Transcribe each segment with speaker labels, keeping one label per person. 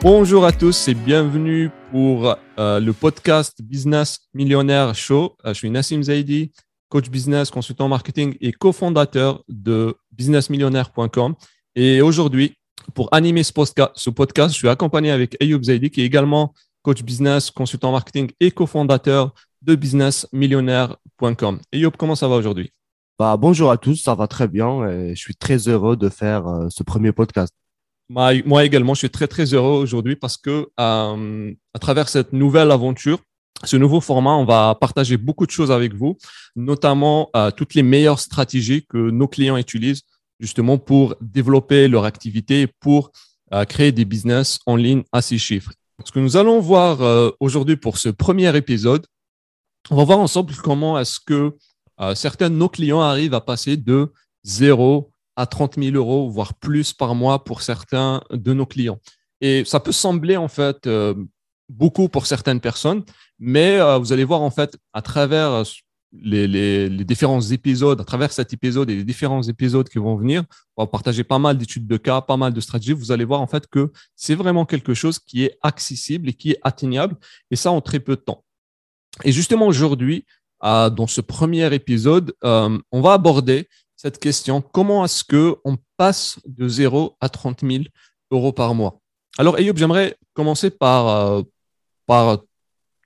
Speaker 1: Bonjour à tous et bienvenue pour euh, le podcast Business Millionnaire Show. Euh, je suis Nassim Zaidi, coach business, consultant marketing et cofondateur de businessmillionnaire.com. Et aujourd'hui, pour animer ce, podcast, je suis accompagné avec Ayoub Zaidi, qui est également coach business, consultant marketing et cofondateur de businessmillionnaire.com. Ayoub, comment ça va aujourd'hui?
Speaker 2: Bah, Bonjour à tous, ça va très bien et je suis très heureux de faire euh, ce premier podcast.
Speaker 1: Moi, également, je suis très, très heureux aujourd'hui parce que euh, à travers cette nouvelle aventure, ce nouveau format, on va partager beaucoup de choses avec vous, notamment euh, toutes les meilleures stratégies que nos clients utilisent justement pour développer leur activité pour euh, créer des business en ligne à ces chiffres. Ce que nous allons voir aujourd'hui pour ce premier épisode, on va voir ensemble comment est-ce que certains de nos clients arrivent à passer de zéro à 30 000 euros, voire plus par mois pour certains de nos clients. Et ça peut sembler en fait euh, beaucoup pour certaines personnes, mais euh, vous allez voir en fait à travers euh, les, différents épisodes, à travers cet épisode et les différents épisodes qui vont venir, on va partager pas mal d'études de cas, pas mal de stratégies. Vous allez voir en fait que c'est vraiment quelque chose qui est accessible et qui est atteignable, et ça en très peu de temps. Et justement aujourd'hui, dans ce premier épisode, on va aborder cette question. Comment est-ce qu'on passe de 0 à 30 000 euros par mois? Alors, Ayoub, j'aimerais commencer par, euh, par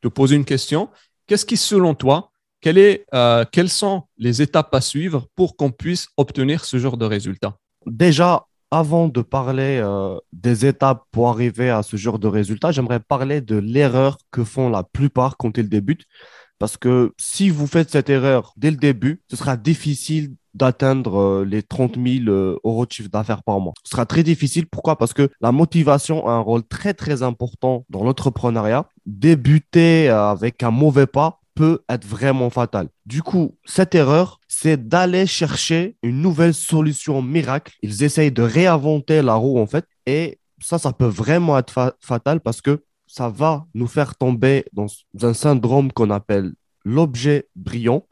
Speaker 1: te poser une question. Qu'est-ce qui, selon toi, euh, quelles sont les étapes à suivre pour qu'on puisse obtenir ce genre de résultat?
Speaker 2: Déjà, avant de parler euh, des étapes pour arriver à ce genre de résultat, j'aimerais parler de l'erreur que font la plupart quand ils débutent. Parce que si vous faites cette erreur dès le début, ce sera difficile d'atteindre euh, les 30 000 euh, euros de chiffre d'affaires par mois. Ce sera très difficile. Pourquoi? Parce que la motivation a un rôle très, très important dans l'entrepreneuriat. Débuter euh, avec un mauvais pas peut être vraiment fatal. Du coup, cette erreur, c'est d'aller chercher une nouvelle solution miracle. Ils essayent de réinventer la roue, en fait. Et ça, ça peut vraiment être fatal parce que ça va nous faire tomber dans un syndrome qu'on appelle l'objet brillant.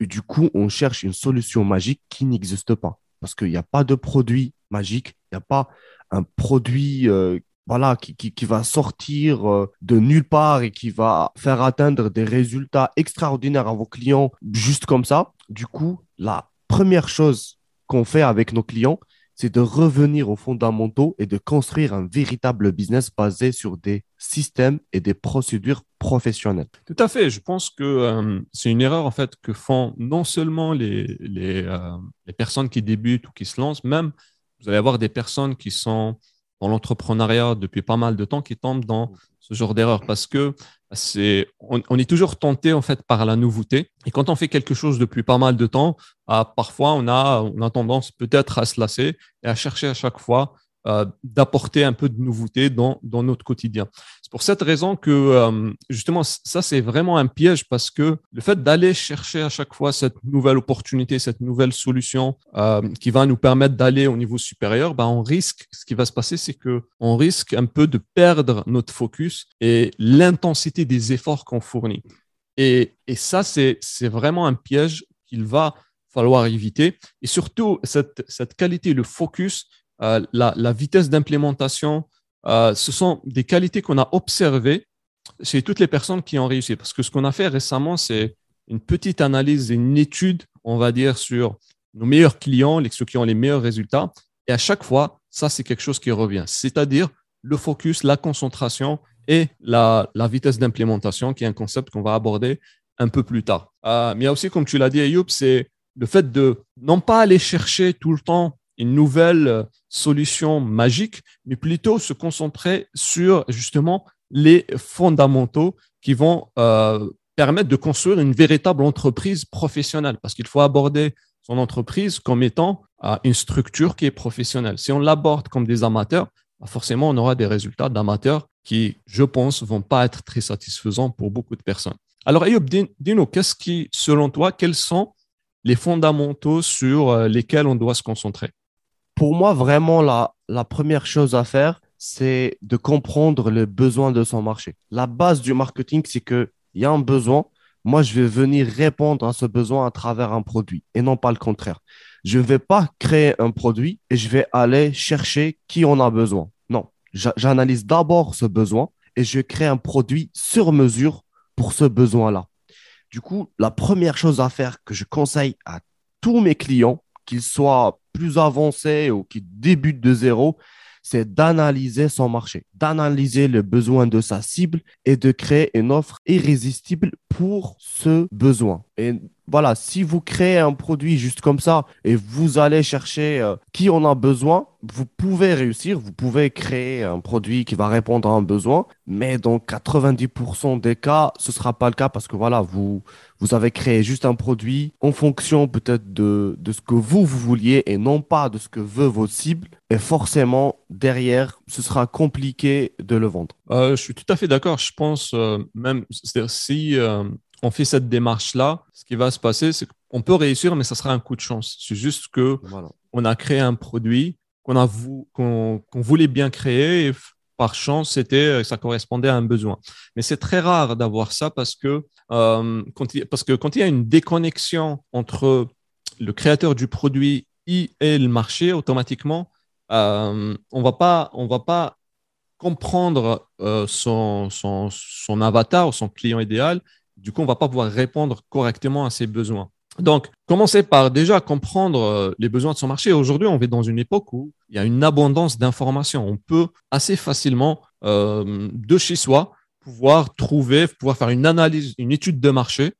Speaker 2: Et du coup, on cherche une solution magique qui n'existe pas. Parce qu'il n'y a pas de produit magique, il n'y a pas un produit euh, voilà, qui, qui, va sortir euh, de nulle part et qui va faire atteindre des résultats extraordinaires à vos clients juste comme ça. Du coup, la première chose qu'on fait avec nos clients, c'est de revenir aux fondamentaux et de construire un véritable business basé sur des systèmes et des procédures professionnelles.
Speaker 1: Tout à fait. Je pense que euh, c'est une erreur en fait que font non seulement les, euh, les, personnes qui débutent ou qui se lancent, même vous allez avoir des personnes qui sont dans l'entrepreneuriat depuis pas mal de temps qui tombent dans ce genre d'erreur parce que c'est on, est toujours tenté en fait par la nouveauté. Et quand on fait quelque chose depuis pas mal de temps, ah, parfois on a on a tendance peut-être à se lasser et à chercher à chaque fois euh, d'apporter un peu de nouveauté dans, dans notre quotidien. C'est pour cette raison que euh, justement ça c'est vraiment un piège parce que le fait d'aller chercher à chaque fois cette nouvelle opportunité, cette nouvelle solution euh, qui va nous permettre d'aller au niveau supérieur, ben on risque, ce qui va se passer, c'est que on risque un peu de perdre notre focus et l'intensité des efforts qu'on fournit. Et, et ça c'est c'est vraiment un piège qu'il va falloir éviter. Et surtout, cette, cette qualité, le focus, euh, la, vitesse d'implémentation, euh, ce sont des qualités qu'on a observées chez toutes les personnes qui ont réussi. Parce que ce qu'on a fait récemment, c'est une petite analyse, une étude, on va dire, sur nos meilleurs clients, ceux qui ont les meilleurs résultats. Et à chaque fois, ça, c'est quelque chose qui revient. C'est-à-dire le focus, la concentration et la, vitesse d'implémentation, qui est un concept qu'on va aborder un peu plus tard. Euh, mais il y a aussi, comme tu l'as dit, Ayoub, c'est le fait de non pas aller chercher tout le temps une nouvelle euh, solution magique, mais plutôt se concentrer sur justement les fondamentaux qui vont euh, permettre de construire une véritable entreprise professionnelle, parce qu'il faut aborder son entreprise comme étant euh, une structure qui est professionnelle. Si on l'aborde comme des amateurs, bah, forcément, on aura des résultats d'amateurs qui, je pense, vont pas être très satisfaisants pour beaucoup de personnes. Alors, Ayoub, dis-nous, qu'est-ce qui, selon toi, quels sont les fondamentaux sur lesquels on doit se concentrer?
Speaker 2: Pour moi, vraiment, la, première chose à faire, c'est de comprendre le besoin de son marché. La base du marketing, c'est qu'il y a un besoin. Moi, je vais venir répondre à ce besoin à travers un produit et non pas le contraire. Je ne vais pas créer un produit et je vais aller chercher qui en a besoin. Non, j'analyse d'abord ce besoin et je crée un produit sur mesure pour ce besoin-là. Du coup, la première chose à faire que je conseille à tous mes clients, qu'ils soient plus avancés ou qui débutent de zéro, c'est d'analyser son marché, d'analyser le besoin de sa cible et de créer une offre irrésistible pour ce besoin. Et voilà, si vous créez un produit juste comme ça et vous allez chercher euh, qui en a besoin, vous pouvez réussir, vous pouvez créer un produit qui va répondre à un besoin, mais dans 90% des cas, ce ne sera pas le cas parce que voilà, vous, vous avez créé juste un produit en fonction peut-être de, de ce que vous, vous vouliez et non pas de ce que veut votre cible. Et forcément, derrière, ce sera compliqué de le vendre.
Speaker 1: Euh, je suis tout à fait d'accord. Je pense euh, même, c'est-à-dire si on fait cette démarche-là, ce qui va se passer, c'est qu'on peut réussir, mais ça sera un coup de chance. C'est juste que on a créé un produit qu'on voulait bien créer et par chance, c'était ça correspondait à un besoin. Mais c'est très rare d'avoir ça parce que euh, quand il, parce que quand il y a une déconnexion entre le créateur du produit et le marché, automatiquement, euh, on va pas va pas comprendre euh, son, son, son avatar ou son client idéal du coup, on va pas pouvoir répondre correctement à ses besoins. Donc, commencez par déjà comprendre euh, les besoins de son marché. Aujourd'hui, on vit dans une époque où il y a une abondance d'informations. On peut assez facilement, euh, de chez soi, pouvoir trouver, pouvoir faire une analyse, une étude de marché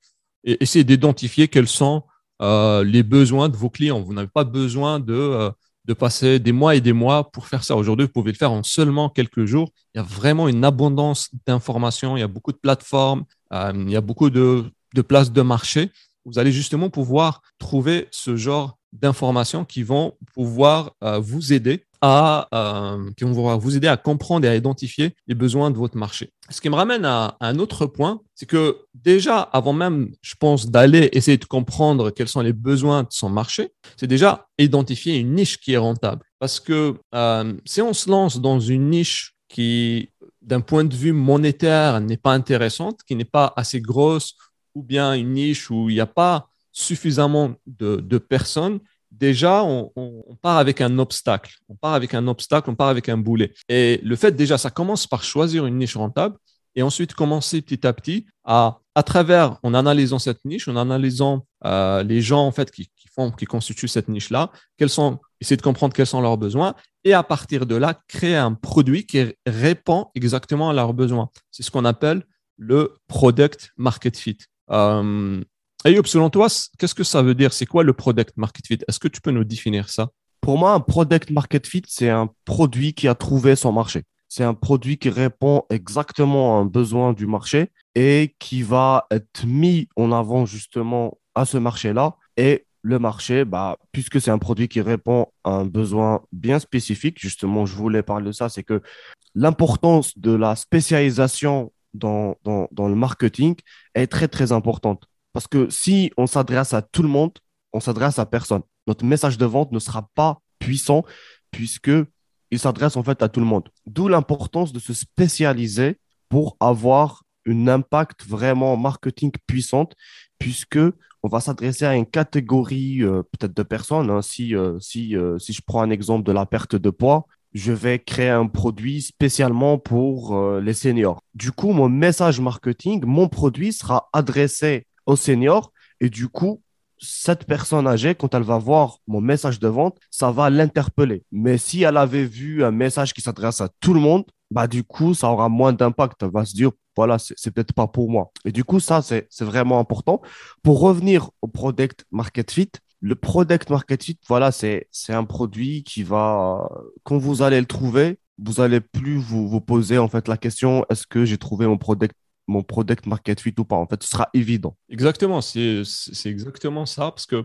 Speaker 1: et essayer d'identifier quels sont euh, les besoins de vos clients. Vous n'avez pas besoin de, de passer des mois et des mois pour faire ça. Aujourd'hui, vous pouvez le faire en seulement quelques jours. Il y a vraiment une abondance d'informations. Il y a beaucoup de plateformes, il y a beaucoup de, places de marché. Vous allez justement pouvoir trouver ce genre d'informations qui vont pouvoir euh, vous aider à euh, vous aider à comprendre et à identifier les besoins de votre marché. Ce qui me ramène à, un autre point, c'est que déjà avant même, je pense, d'aller essayer de comprendre quels sont les besoins de son marché, c'est déjà identifier une niche qui est rentable. Parce que si on se lance dans une niche qui d'un point de vue monétaire, n'est pas intéressante, qui n'est pas assez grosse, ou bien une niche où il n'y a pas suffisamment de, personnes, déjà, on, part avec un obstacle. On part avec un obstacle, on part avec un boulet. Et le fait, déjà, ça commence par choisir une niche rentable et ensuite commencer petit à petit à, à travers, en analysant cette niche, en analysant euh, les gens en fait qui, font, qui constituent cette niche-là, quels sont, essayer de comprendre quels sont leurs besoins et à partir de là, créer un produit qui répond exactement à leurs besoins. C'est ce qu'on appelle le product market fit. Euh, selon toi, qu'est-ce que ça veut dire? C'est quoi le product market fit? Est-ce que tu peux nous définir ça?
Speaker 2: Pour moi, un product market fit, c'est un produit qui a trouvé son marché. C'est un produit qui répond exactement à un besoin du marché et qui va être mis en avant justement à ce marché-là. Et le marché, bah, puisque c'est un produit qui répond à un besoin bien spécifique, justement, je voulais parler de ça, c'est que l'importance de la spécialisation dans, dans, le marketing est très, très importante. Parce que si on s'adresse à tout le monde, on s'adresse à personne. Notre message de vente ne sera pas puissant puisque il s'adresse en fait à tout le monde. D'où l'importance de se spécialiser pour avoir un impact vraiment marketing puissante puisque on va s'adresser à une catégorie euh, peut-être de personnes. Hein. Si, euh, si, euh, si je prends un exemple de la perte de poids, je vais créer un produit spécialement pour les seniors. Du coup, mon message marketing, mon produit sera adressé aux seniors et du coup, cette personne âgée, quand elle va voir mon message de vente, ça va l'interpeller. Mais si elle avait vu un message qui s'adresse à tout le monde, bah du coup, ça aura moins d'impact. Elle va se dire, voilà, c'est peut-être pas pour moi. Et du coup, ça, c'est vraiment important. Pour revenir au product market fit, le product market fit, voilà, c'est un produit qui va, quand vous allez le trouver, vous allez plus vous, vous poser en fait la question, est-ce que j'ai trouvé mon product mon product market fit ou pas? En fait, ce sera évident.
Speaker 1: Exactement, c'est exactement ça, parce que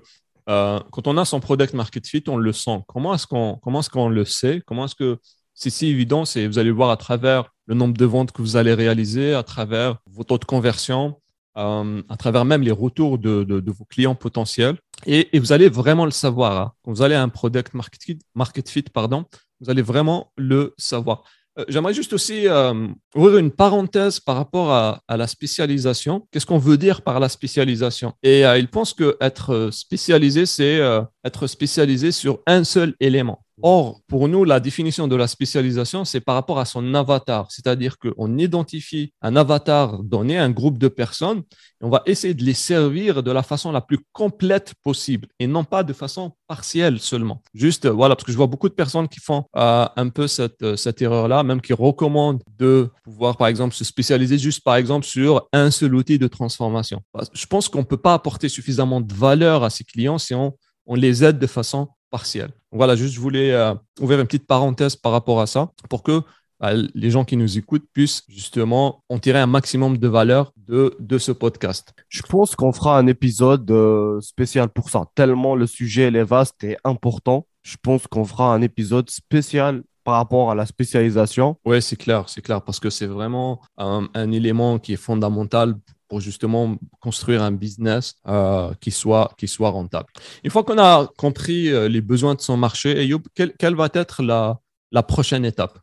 Speaker 1: euh, quand on a son product market fit, on le sent. Comment est-ce qu'on est qu'on le sait? Comment est-ce que c'est si évident C'est vous allez voir à travers le nombre de ventes que vous allez réaliser, à travers vos taux de conversion, euh, à travers même les retours de, de, vos clients potentiels. Et, et, vous allez vraiment le savoir. Hein. Quand vous allez à un product market fit, market fit pardon, vous allez vraiment le savoir. Euh, j'aimerais juste aussi euh, ouvrir une parenthèse par rapport à, la spécialisation. Qu'est-ce qu'on veut dire par la spécialisation? Et euh, il pense que être spécialisé, c'est être spécialisé sur un seul élément. Or, pour nous, la définition de la spécialisation, c'est par rapport à son avatar. C'est-à-dire qu'on identifie un avatar donné, un groupe de personnes, et on va essayer de les servir de la façon la plus complète possible et non pas de façon partielle seulement. Juste, voilà, parce que je vois beaucoup de personnes qui font euh, un peu cette, euh, cette erreur-là, même qui recommandent de pouvoir, par exemple, se spécialiser juste, par exemple, sur un seul outil de transformation. Je pense qu'on ne peut pas apporter suffisamment de valeur à ses clients si on, on les aide de façon partielle. Voilà, juste je voulais euh, ouvrir une petite parenthèse par rapport à ça pour que bah, les gens qui nous écoutent puissent justement en tirer un maximum de valeur de, de ce podcast.
Speaker 2: Je pense qu'on fera un épisode euh, spécial pour ça. Tellement le sujet est vaste et important, je pense qu'on fera un épisode spécial par rapport à la spécialisation.
Speaker 1: Oui, c'est clair, c'est clair, parce que c'est vraiment un, un, élément qui est fondamental pour justement construire un business euh, qui, soit, qui soit rentable. Une fois qu'on a compris euh, les besoins de son marché, Ayoub, quelle, va être la, la prochaine étape?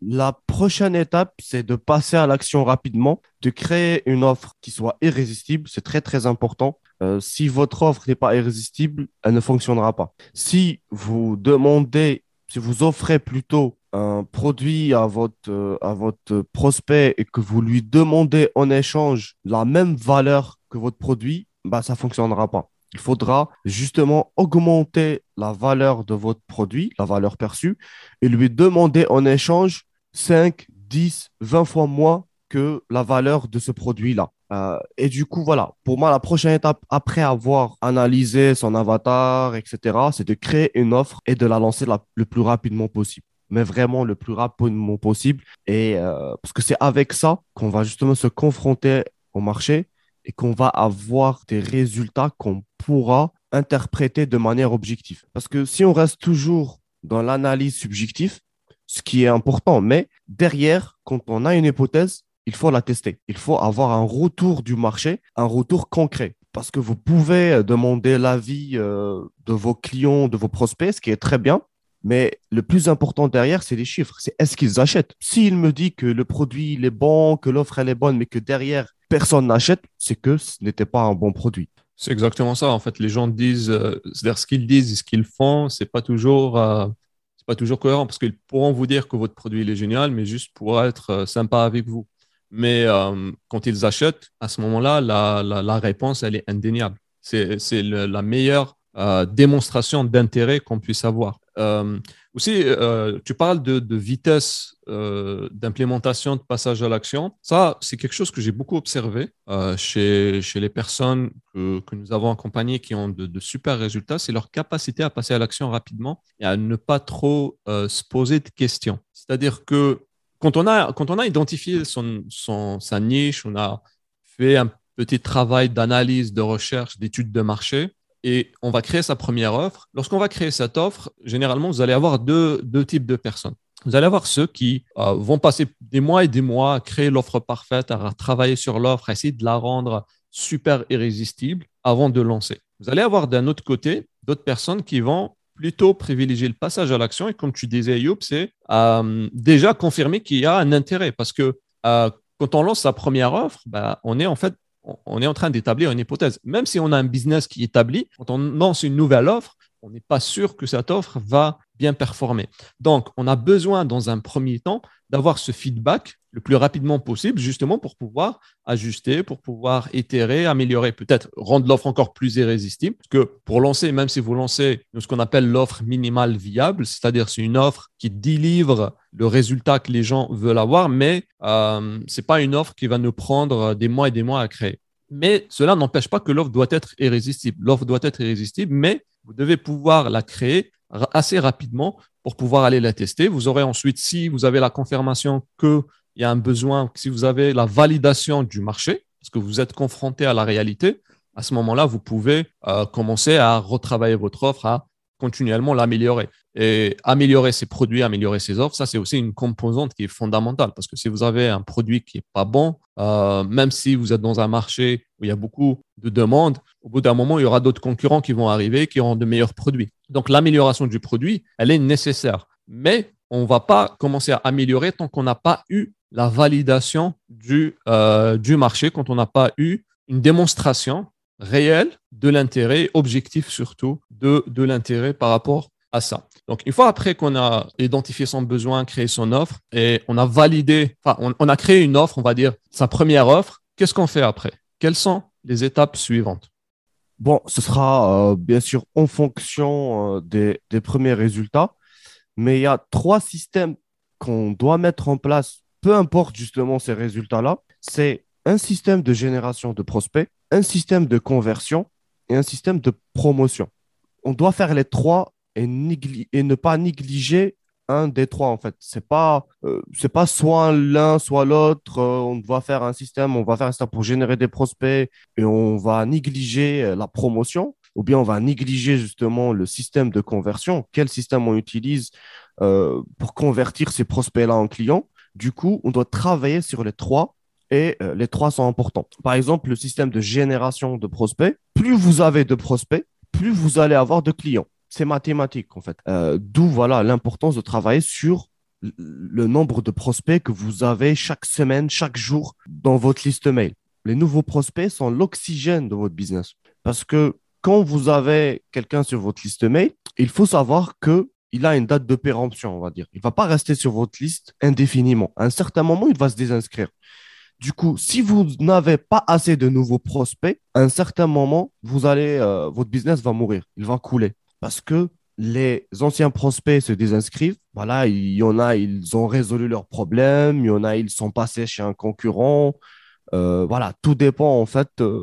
Speaker 2: La prochaine étape, c'est de passer à l'action rapidement, de créer une offre qui soit irrésistible. C'est très, très important. Euh, si votre offre n'est pas irrésistible, elle ne fonctionnera pas. Si vous demandez, si vous offrez plutôt un produit à votre, euh, à votre prospect et que vous lui demandez en échange la même valeur que votre produit, bah, ça ne fonctionnera pas. Il faudra justement augmenter la valeur de votre produit, la valeur perçue, et lui demander en échange 5, 10, 20 fois moins que la valeur de ce produit-là. Euh, et du coup, voilà, pour moi, la prochaine étape, après avoir analysé son avatar, etc., c'est de créer une offre et de la lancer le plus rapidement possible mais vraiment le plus rapidement possible. Et euh, parce que c'est avec ça qu'on va justement se confronter au marché et qu'on va avoir des résultats qu'on pourra interpréter de manière objective. Parce que si on reste toujours dans l'analyse subjective, ce qui est important, mais derrière, quand on a une hypothèse, il faut la tester. Il faut avoir un retour du marché, un retour concret. Parce que vous pouvez demander l'avis euh, de vos clients, de vos prospects, ce qui est très bien, mais le plus important derrière, c'est les chiffres. C'est est-ce qu'ils achètent? S'il me dit que le produit est bon, que l'offre est bonne, mais que derrière personne n'achète, c'est que ce n'était pas un bon produit.
Speaker 1: C'est exactement ça. En fait, les gens disent, euh, c'est-à-dire ce qu'ils disent et ce qu'ils font, c'est pas toujours, euh, pas toujours cohérent parce qu'ils pourront vous dire que votre produit est génial, mais juste pour être euh, sympa avec vous. Mais quand ils achètent, à ce moment-là, la, la, la, réponse elle est indéniable. C'est la meilleure démonstration d'intérêt qu'on puisse avoir. Euh, aussi, euh, tu parles de, vitesse euh, d'implémentation, de passage à l'action. Ça, c'est quelque chose que j'ai beaucoup observé chez, les personnes que, nous avons accompagnées qui ont de, super résultats. C'est leur capacité à passer à l'action rapidement et à ne pas trop se poser de questions. C'est-à-dire que quand on a, quand on a identifié son, sa niche, on a fait un petit travail d'analyse, de recherche, d'étude de marché, et on va créer sa première offre. Lorsqu'on va créer cette offre, généralement, vous allez avoir deux, types de personnes. Vous allez avoir ceux qui euh, vont passer des mois et des mois à créer l'offre parfaite, à travailler sur l'offre, à essayer de la rendre super irrésistible avant de lancer. Vous allez avoir d'un autre côté d'autres personnes qui vont plutôt privilégier le passage à l'action. Et comme tu disais, Youp, c'est euh, déjà confirmer qu'il y a un intérêt parce que euh, quand on lance sa première offre, bah, on est en fait on est en train d'établir une hypothèse. Même si on a un business qui est établi, quand on lance une nouvelle offre, on n'est pas sûr que cette offre va bien performer. Donc, on a besoin dans un premier temps d'avoir ce feedback le plus rapidement possible, justement pour pouvoir ajuster, pour pouvoir itérer, améliorer, peut-être rendre l'offre encore plus irrésistible. Parce que pour lancer, même si vous lancez ce qu'on appelle l'offre minimale viable, c'est-à-dire c'est une offre qui délivre le résultat que les gens veulent avoir, mais euh, ce n'est pas une offre qui va nous prendre des mois et des mois à créer. Mais cela n'empêche pas que l'offre doit être irrésistible. L'offre doit être irrésistible, mais vous devez pouvoir la créer assez rapidement pour pouvoir aller la tester. Vous aurez ensuite, si vous avez la confirmation qu'il y a un besoin, si vous avez la validation du marché, parce que vous êtes confronté à la réalité, à ce moment-là, vous pouvez euh, commencer à retravailler votre offre, à continuellement l'améliorer. Et améliorer ses produits, améliorer ses offres, ça c'est aussi une composante qui est fondamentale parce que si vous avez un produit qui n'est pas bon, euh, même si vous êtes dans un marché où il y a beaucoup de demandes, au bout d'un moment, il y aura d'autres concurrents qui vont arriver qui auront de meilleurs produits. Donc l'amélioration du produit, elle est nécessaire. Mais on ne va pas commencer à améliorer tant qu'on n'a pas eu la validation du, euh, du marché, quand on n'a pas eu une démonstration réel de l'intérêt, objectif surtout, de, de l'intérêt par rapport à ça. Donc, une fois après qu'on a identifié son besoin, créé son offre et on a validé, enfin, on, a créé une offre, on va dire sa première offre, qu'est-ce qu'on fait après? Quelles sont les étapes suivantes?
Speaker 2: Bon, ce sera euh, bien sûr en fonction euh, des, des, premiers résultats, mais il y a trois systèmes qu'on doit mettre en place, peu importe justement ces résultats-là. C'est un système de génération de prospects, un système de conversion et un système de promotion. On doit faire les trois et, ne pas négliger un des trois en fait. C'est pas euh, c'est pas soit l'un soit l'autre. Euh, on doit faire un système, on va faire système pour générer des prospects et on va négliger euh, la promotion ou bien on va négliger justement le système de conversion. Quel système on utilise pour convertir ces prospects là en clients? Du coup, on doit travailler sur les trois et les trois sont importants. Par exemple, le système de génération de prospects. Plus vous avez de prospects, plus vous allez avoir de clients c'est mathématique en fait. Euh, d'où voilà l'importance de travailler sur le nombre de prospects que vous avez chaque semaine, chaque jour dans votre liste mail. Les nouveaux prospects sont l'oxygène de votre business. Parce que quand vous avez quelqu'un sur votre liste mail, il faut savoir que il a une date de péremption, on va dire. Il va pas rester sur votre liste indéfiniment. À un certain moment, il va se désinscrire. Du coup, si vous n'avez pas assez de nouveaux prospects, à un certain moment, vous allez, euh, votre business va mourir, il va couler parce que les anciens prospects se désinscrivent. Voilà, il y en a, ils ont résolu leurs problèmes. Il y en a, ils sont passés chez un concurrent. Euh, voilà, tout dépend en fait euh,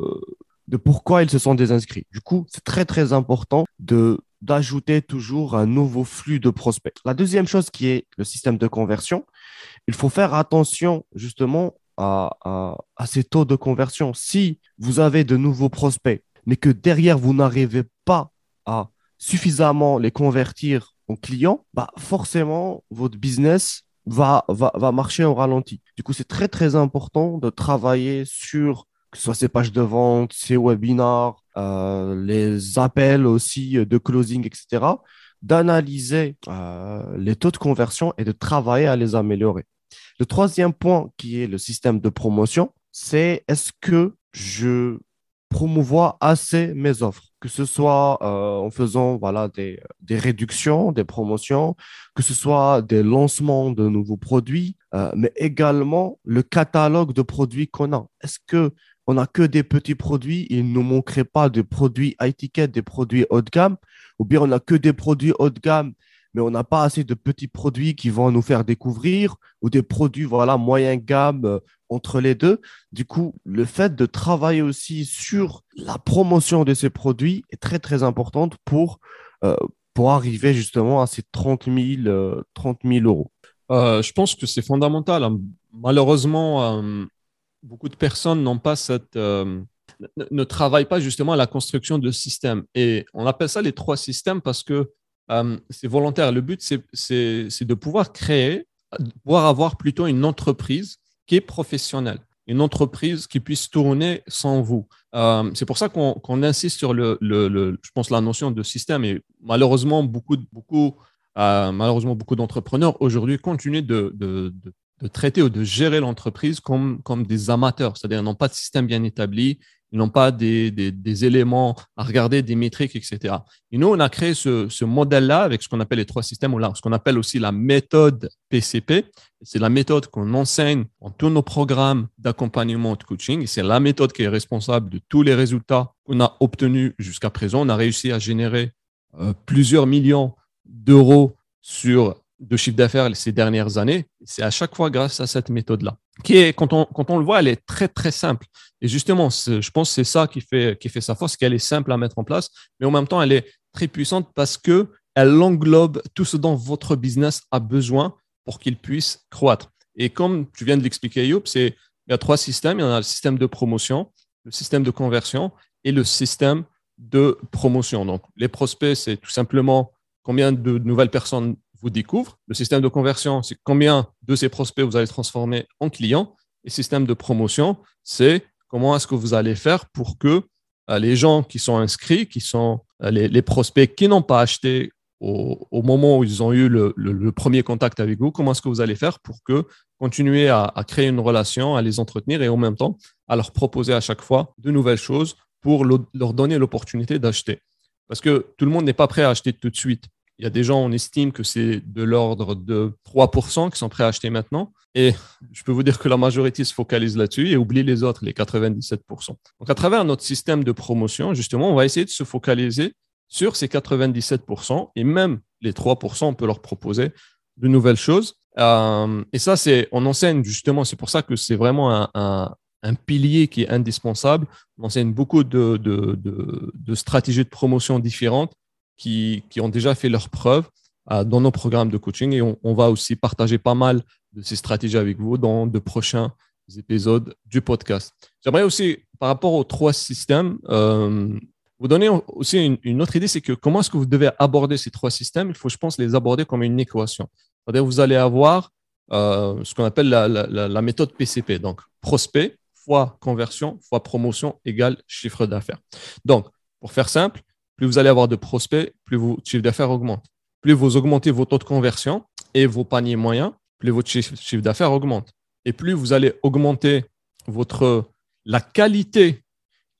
Speaker 2: de pourquoi ils se sont désinscrits. Du coup, c'est très très important de d'ajouter toujours un nouveau flux de prospects. La deuxième chose qui est le système de conversion, il faut faire attention justement à, à, à ces taux de conversion. Si vous avez de nouveaux prospects, mais que derrière vous n'arrivez pas à suffisamment les convertir en clients, bah forcément, votre business va, va, va marcher au ralenti. Du coup, c'est très, très important de travailler sur que ce soit ces pages de vente, ces webinars, euh, les appels aussi de closing, etc., d'analyser euh, les taux de conversion et de travailler à les améliorer. Le troisième point qui est le système de promotion, c'est est-ce que je promouvoir assez mes offres, que ce soit euh, en faisant voilà, des, des, réductions, des promotions, que ce soit des lancements de nouveaux produits, euh, mais également le catalogue de produits qu'on a. Est-ce que on n'a que des petits produits, il ne manquerait pas de produits à étiquette, des produits haut de gamme, ou bien on n'a que des produits haut de gamme, mais on n'a pas assez de petits produits qui vont nous faire découvrir, ou des produits voilà moyen gamme euh, entre les deux. Du coup, le fait de travailler aussi sur la promotion de ces produits est très, très importante pour, euh, pour arriver justement à ces 30 000, euh, euros.
Speaker 1: Euh, je pense que c'est fondamental. Hein. Malheureusement, beaucoup de personnes n'ont pas cette, ne, travaillent pas justement à la construction de systèmes. Et on appelle ça les trois systèmes parce que c'est volontaire. Le but, c'est de pouvoir créer, de pouvoir avoir plutôt une entreprise qui est professionnel, une entreprise qui puisse tourner sans vous. Euh, c'est pour ça qu'on insiste sur le, je pense, la notion de système. Et malheureusement, beaucoup, euh, malheureusement, beaucoup d'entrepreneurs aujourd'hui continuent de, traiter ou de gérer l'entreprise comme, comme des amateurs, c'est-à-dire n'ont pas de système bien établi, n'ont pas des, des, éléments à regarder, des métriques, etc. Et nous, on a créé ce, ce modèle-là avec ce qu'on appelle les trois systèmes, ou là, ce qu'on appelle aussi la méthode PCP. C'est la méthode qu'on enseigne dans tous nos programmes d'accompagnement de coaching. C'est la méthode qui est responsable de tous les résultats qu'on a obtenus jusqu'à présent. On a réussi à générer euh, plusieurs millions d'euros sur de chiffre d'affaires ces dernières années. C'est à chaque fois grâce à cette méthode-là. Qui est, quand on, quand on le voit, elle est très, très simple. Et justement, je pense que c'est ça qui fait, qui fait sa force, qu'elle est simple à mettre en place, mais en même temps, elle est très puissante parce que elle englobe tout ce dont votre business a besoin pour qu'il puisse croître. Et comme tu viens de l'expliquer, Youp, c'est, il y a trois systèmes. Il y en a le système de promotion, le système de conversion et le système de promotion. Donc, les prospects, c'est tout simplement combien de nouvelles personnes vous découvre. Le système de conversion, c'est combien de ces prospects vous allez transformer en clients. Et système de promotion, c'est comment est-ce que vous allez faire pour que euh, les gens qui sont inscrits, qui sont euh, les, prospects qui n'ont pas acheté au, moment où ils ont eu le, premier contact avec vous, comment est-ce que vous allez faire pour que continuer à, créer une relation, à les entretenir et en même temps à leur proposer à chaque fois de nouvelles choses pour leur donner l'opportunité d'acheter. Parce que tout le monde n'est pas prêt à acheter tout de suite. Il y a des gens, on estime que c'est de l'ordre de 3% qui sont prêts à acheter maintenant. Et je peux vous dire que la majorité se focalise là-dessus et oublie les autres, les 97%. Donc, à travers notre système de promotion, justement, on va essayer de se focaliser sur ces 97% et même les 3%, on peut leur proposer de nouvelles choses. Euh, et ça, c'est, on enseigne justement, c'est pour ça que c'est vraiment un, pilier qui est indispensable. On enseigne beaucoup de, de, stratégies de promotion différentes qui, ont déjà fait leurs preuves euh, dans nos programmes de coaching et on, va aussi partager pas mal de ces stratégies avec vous dans de prochains épisodes du podcast. J'aimerais aussi, par rapport aux trois systèmes, euh, vous donner aussi une, autre idée, c'est que comment est-ce que vous devez aborder ces trois systèmes? Il faut, je pense, les aborder comme une équation. Vous allez avoir euh, ce qu'on appelle la, méthode PCP. Donc, prospect fois conversion fois promotion égale chiffre d'affaires. Donc, pour faire simple, plus vous allez avoir de prospects, plus votre chiffre d'affaires augmente. Plus vous augmentez vos taux de conversion et vos paniers moyens, plus votre chiffre d'affaires augmente. Et plus vous allez augmenter votre, la qualité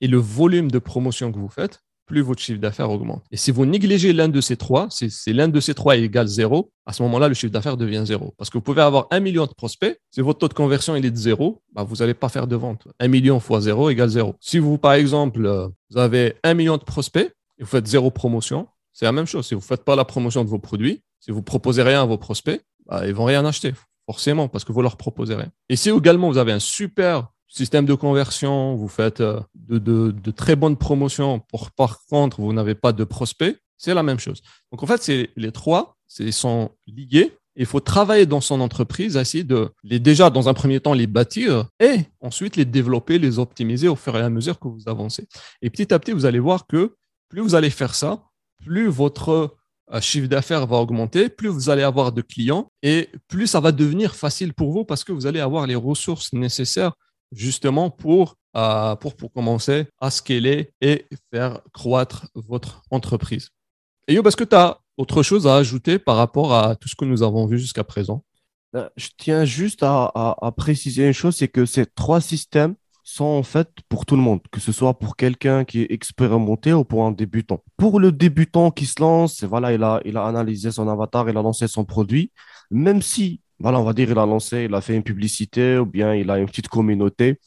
Speaker 1: et le volume de promotion que vous faites, plus votre chiffre d'affaires augmente. Et si vous négligez l'un de ces trois, si, l'un de ces trois égale zéro, à ce moment-là, le chiffre d'affaires devient zéro. Parce que vous pouvez avoir un million de prospects, si votre taux de conversion est de zéro, bah, vous n'allez pas faire de vente. Un million fois zéro égale zéro. Si vous, par exemple, euh, vous avez un million de prospects et vous faites zéro promotion, c'est la même chose. Si vous ne faites pas la promotion de vos produits, si vous proposez rien à vos prospects, bah, ils vont rien acheter, forcément, parce que vous leur proposez rien. Et si également vous avez un super système de conversion, vous faites euh, de, très bonnes promotions, pour, par contre, vous n'avez pas de prospects, c'est la même chose. Donc, en fait, c'est les trois ils sont liés. Il faut travailler dans son entreprise, essayer de les déjà, dans un premier temps, les bâtir et ensuite les développer, les optimiser au fur et à mesure que vous avancez. Et petit à petit, vous allez voir que plus vous allez faire ça, plus votre euh, chiffre d'affaires va augmenter, plus vous allez avoir de clients et plus ça va devenir facile pour vous parce que vous allez avoir les ressources nécessaires justement pour, euh, commencer à scaler et faire croître votre entreprise. Et Yob, est-ce que tu as autre chose à ajouter par rapport à tout ce que nous avons vu jusqu'à présent?
Speaker 2: Euh, Je tiens juste à, préciser une chose, c'est que ces trois systèmes sont en fait pour tout le monde, que ce soit pour quelqu'un qui est expérimenté ou pour un débutant. Pour le débutant qui se lance, voilà, il a, il a analysé son avatar, il a lancé son produit, même si voilà, on va dire, il a lancé, il a fait une publicité ou bien il a une petite communauté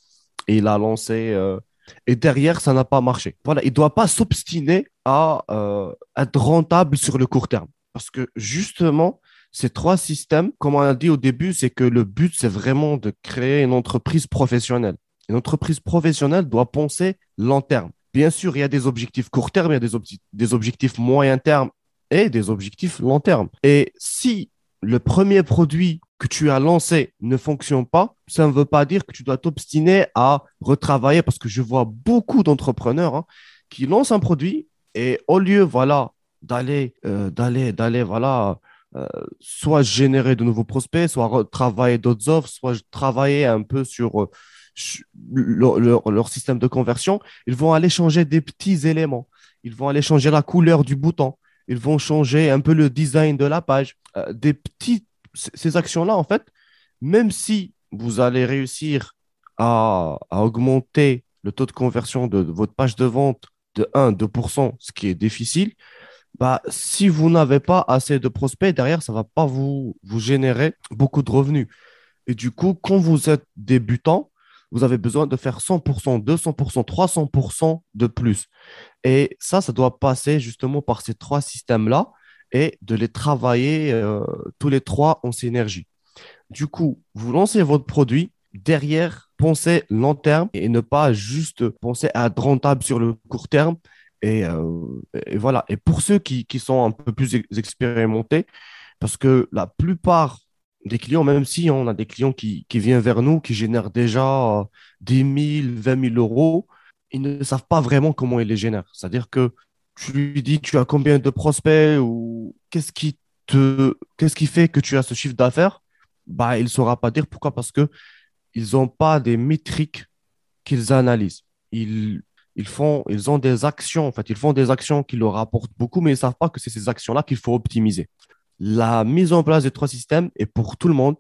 Speaker 2: et il a lancé. Euh, et derrière, ça n'a pas marché. Voilà, il ne doit pas s'obstiner à euh, être rentable sur le court terme. Parce que justement, ces trois systèmes, comme on a dit au début, c'est que le but, c'est vraiment de créer une entreprise professionnelle. Une entreprise professionnelle doit penser long terme. Bien sûr, il y a des objectifs court terme, il y a des, objectifs moyen terme et des objectifs long terme. Et si le premier produit que tu as lancé ne fonctionne pas, ça ne veut pas dire que tu dois t'obstiner à retravailler parce que je vois beaucoup d'entrepreneurs hein, qui lancent un produit et au lieu voilà d'aller euh, d'aller d'aller voilà euh, soit générer de nouveaux prospects, soit travailler d'autres offres, soit travailler un peu sur euh, leur, système de conversion, ils vont aller changer des petits éléments. Ils vont aller changer la couleur du bouton ils vont changer un peu le design de la page. Euh, des petites, ces actions-là, en fait, même si vous allez réussir à, augmenter le taux de conversion de, votre page de vente de 1-2%, ce qui est difficile, bah, si vous n'avez pas assez de prospects derrière, ça ne va pas vous, vous générer beaucoup de revenus. Et du coup, quand vous êtes débutant, vous avez besoin de faire 100%, 200%, 300% de plus. Et ça, ça doit passer justement par ces trois systèmes-là et de les travailler euh, tous les trois en synergie. Du coup, vous lancez votre produit, derrière, pensez long terme et ne pas juste penser à être rentable sur le court terme. Et, euh, voilà. Et pour ceux qui, sont un peu plus expérimentés, parce que la plupart des clients, même si on a des clients qui, viennent vers nous, qui génèrent déjà 10 000, 20 000 euros, ils ne savent pas vraiment comment ils les génèrent. C'est-à-dire que tu lui dis, tu as combien de prospects ou qu'est-ce qui te, fait que tu as ce chiffre d'affaires? Bah, il ne saura pas dire pourquoi? Parce que ils n'ont pas des métriques qu'ils analysent. Ils, font, ont des actions, en fait, ils font des actions qui leur rapportent beaucoup, mais ils ne savent pas que c'est ces actions-là qu'il faut optimiser. La mise en place des trois systèmes est pour tout le monde,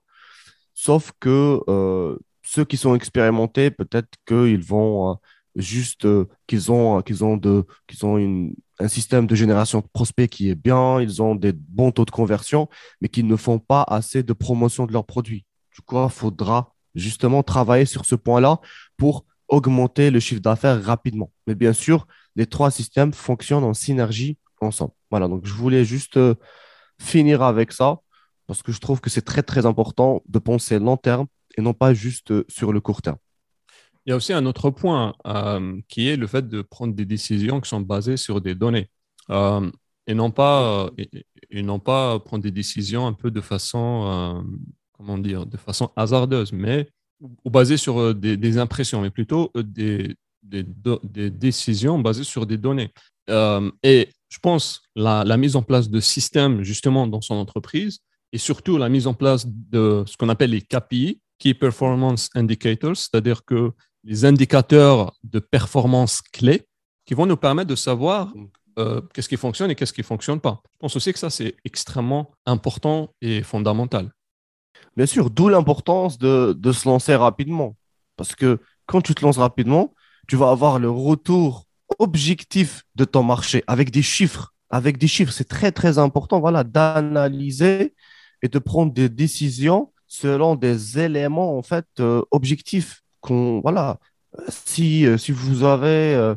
Speaker 2: sauf que euh, ceux qui sont expérimentés, peut-être qu'ils vont euh, juste qu'ils ont, qu'ils ont, de, qu'ils ont une, un système de génération de prospects qui est bien, ils ont des bons taux de conversion, mais qu'ils ne font pas assez de promotion de leurs produits. Du coup, il faudra justement travailler sur ce point-là pour augmenter le chiffre d'affaires rapidement. Mais bien sûr, les trois systèmes fonctionnent en synergie ensemble. Voilà, donc je voulais juste euh, finir avec ça parce que je trouve que c'est très, très important de penser long terme et non pas juste euh, sur le court terme.
Speaker 1: Il y a aussi un autre point euh, qui est le fait de prendre des décisions qui sont basées sur des données et, non pas, et, non pas prendre des décisions un peu de façon, comment dire, de façon hasardeuse, mais ou basées sur des, impressions, mais plutôt des, des, décisions basées sur des données. et je pense, la, la, mise en place de systèmes justement dans son entreprise et surtout la mise en place de ce qu'on appelle les KPI, Key Performance Indicators, c'est-à-dire que les indicateurs de performance clés qui vont nous permettre de savoir euh, qu'est-ce qui fonctionne et qu'est-ce qui ne fonctionne pas. Je pense aussi que ça, c'est extrêmement important et fondamental.
Speaker 2: Bien sûr, d'où l'importance de se lancer rapidement. Parce que quand tu te lances rapidement, tu vas avoir le retour objectif de ton marché avec des chiffres. Avec des chiffres, c'est très, très important voilà, d'analyser et de prendre des décisions selon des éléments en fait euh, objectifs. Voilà, si, euh, si vous avez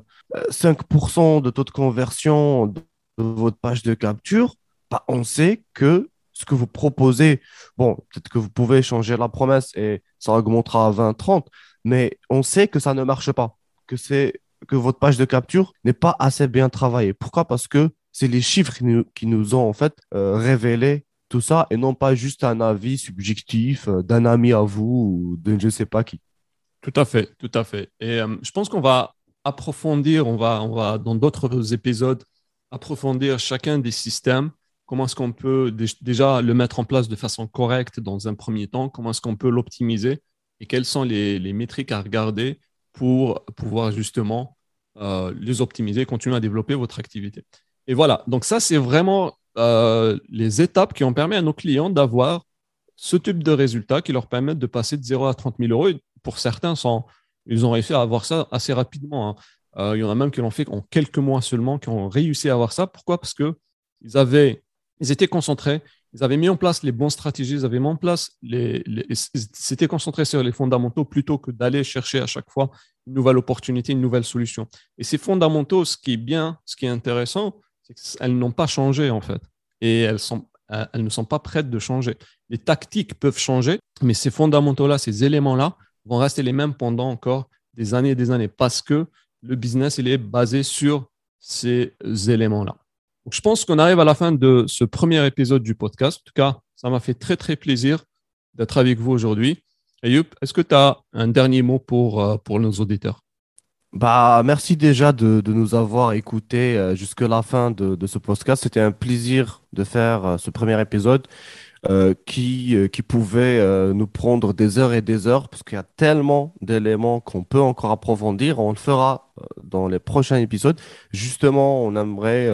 Speaker 2: 5% euh, de taux de conversion de votre page de capture, bah, on sait que ce que vous proposez, bon, peut-être que vous pouvez changer la promesse et ça augmentera à 20-30, mais on sait que ça ne marche pas, que c'est que votre page de capture n'est pas assez bien travaillée. Pourquoi? Parce que c'est les chiffres qui nous, ont en fait euh, révélé tout ça et non pas juste un avis subjectif euh, d'un ami à vous ou de je ne sais pas qui.
Speaker 1: Tout à fait, tout à fait. Et euh, je pense qu'on va approfondir, on va, on va dans d'autres épisodes approfondir chacun des systèmes. Comment est-ce qu'on peut déjà le mettre en place de façon correcte dans un premier temps? Comment est-ce qu'on peut l'optimiser? Et quelles sont les, les métriques à regarder? Pour pouvoir justement euh, les optimiser, continuer à développer votre activité. Et voilà, donc ça, c'est vraiment euh, les étapes qui ont permis à nos clients d'avoir ce type de résultats qui leur permettent de passer de 0 à 30 000 euros. pour certains, ils ont réussi à avoir ça assez rapidement. Hein. Euh, il y en a même qui l'ont fait en quelques mois seulement, qui ont réussi à avoir ça. Pourquoi? Parce qu'ils avaient, ils étaient concentrés, ils avaient mis en place les bonnes stratégies, ils avaient mis en place les, c'était concentré sur les fondamentaux plutôt que d'aller chercher à chaque fois une nouvelle opportunité, une nouvelle solution. Et ces fondamentaux, ce qui est bien, ce qui est intéressant, c'est qu'elles n'ont pas changé en fait. Et elles, sont, elles ne sont pas prêtes de changer. Les tactiques peuvent changer, mais ces fondamentaux-là, ces éléments-là vont rester les mêmes pendant encore des années et des années parce que le business, il est basé sur ces éléments-là je pense qu'on arrive à la fin de ce premier épisode du podcast. En tout cas, ça m'a fait très, très plaisir d'être avec vous aujourd'hui. Ayup, est-ce que tu as un dernier mot pour, euh, pour nos auditeurs?
Speaker 2: Bah, merci déjà de, de nous avoir écoutés euh, jusqu'à la fin de, de ce podcast. C'était un plaisir de faire euh, ce premier épisode qui, qui pouvait nous prendre des heures et des heures parce qu'il y a tellement d'éléments qu'on peut encore approfondir. On le fera dans les prochains épisodes. Justement, on aimerait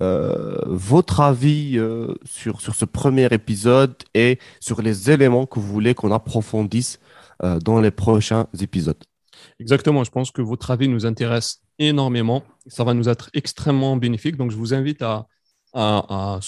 Speaker 2: votre avis euh, sur, sur ce premier épisode et sur les éléments que vous voulez qu'on approfondisse euh, dans les prochains épisodes.
Speaker 1: Exactement, je pense que votre avis nous intéresse énormément. Ça va nous être extrêmement bénéfique. Donc, je vous invite à, à,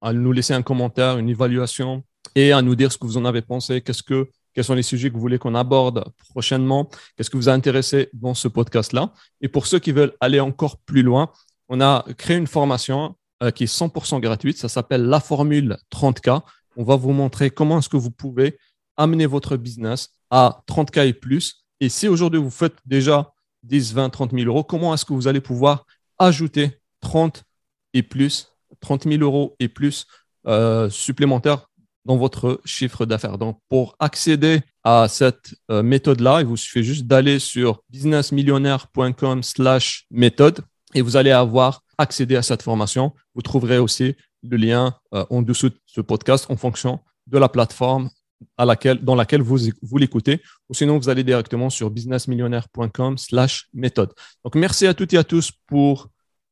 Speaker 1: à, nous laisser un commentaire, une évaluation et à nous dire ce que vous en avez pensé. Qu'est-ce que, quels sont les sujets que vous voulez qu'on aborde prochainement? Qu'est-ce que vous a intéressé dans ce podcast-là? Et pour ceux qui veulent aller encore plus loin, on a créé une formation euh, qui est 100% gratuite. Ça s'appelle la formule 30K. On va vous montrer comment est-ce que vous pouvez amener votre business à 30K et plus. Et si aujourd'hui vous faites déjà 10, 20, 30 000 euros, comment est-ce que vous allez pouvoir ajouter 30 et plus, 30 000 euros et plus euh, supplémentaires dans votre chiffre d'affaires? Donc, pour accéder à cette euh, méthode-là, il vous suffit juste d'aller sur businessmillionnaire.com slash méthode et vous allez avoir accédé à cette formation. Vous trouverez aussi le lien euh, en dessous de ce podcast en fonction de la plateforme à laquelle, dans laquelle vous, vous l'écoutez. Ou sinon, vous allez directement sur businessmillionnaire.com slash méthode. Donc, merci à toutes et à tous pour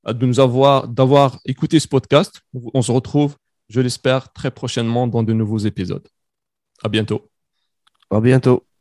Speaker 1: euh, de nous avoir, d'avoir écouté ce podcast. On se retrouve, je l'espère, très prochainement dans de nouveaux épisodes. À bientôt.
Speaker 2: À bientôt.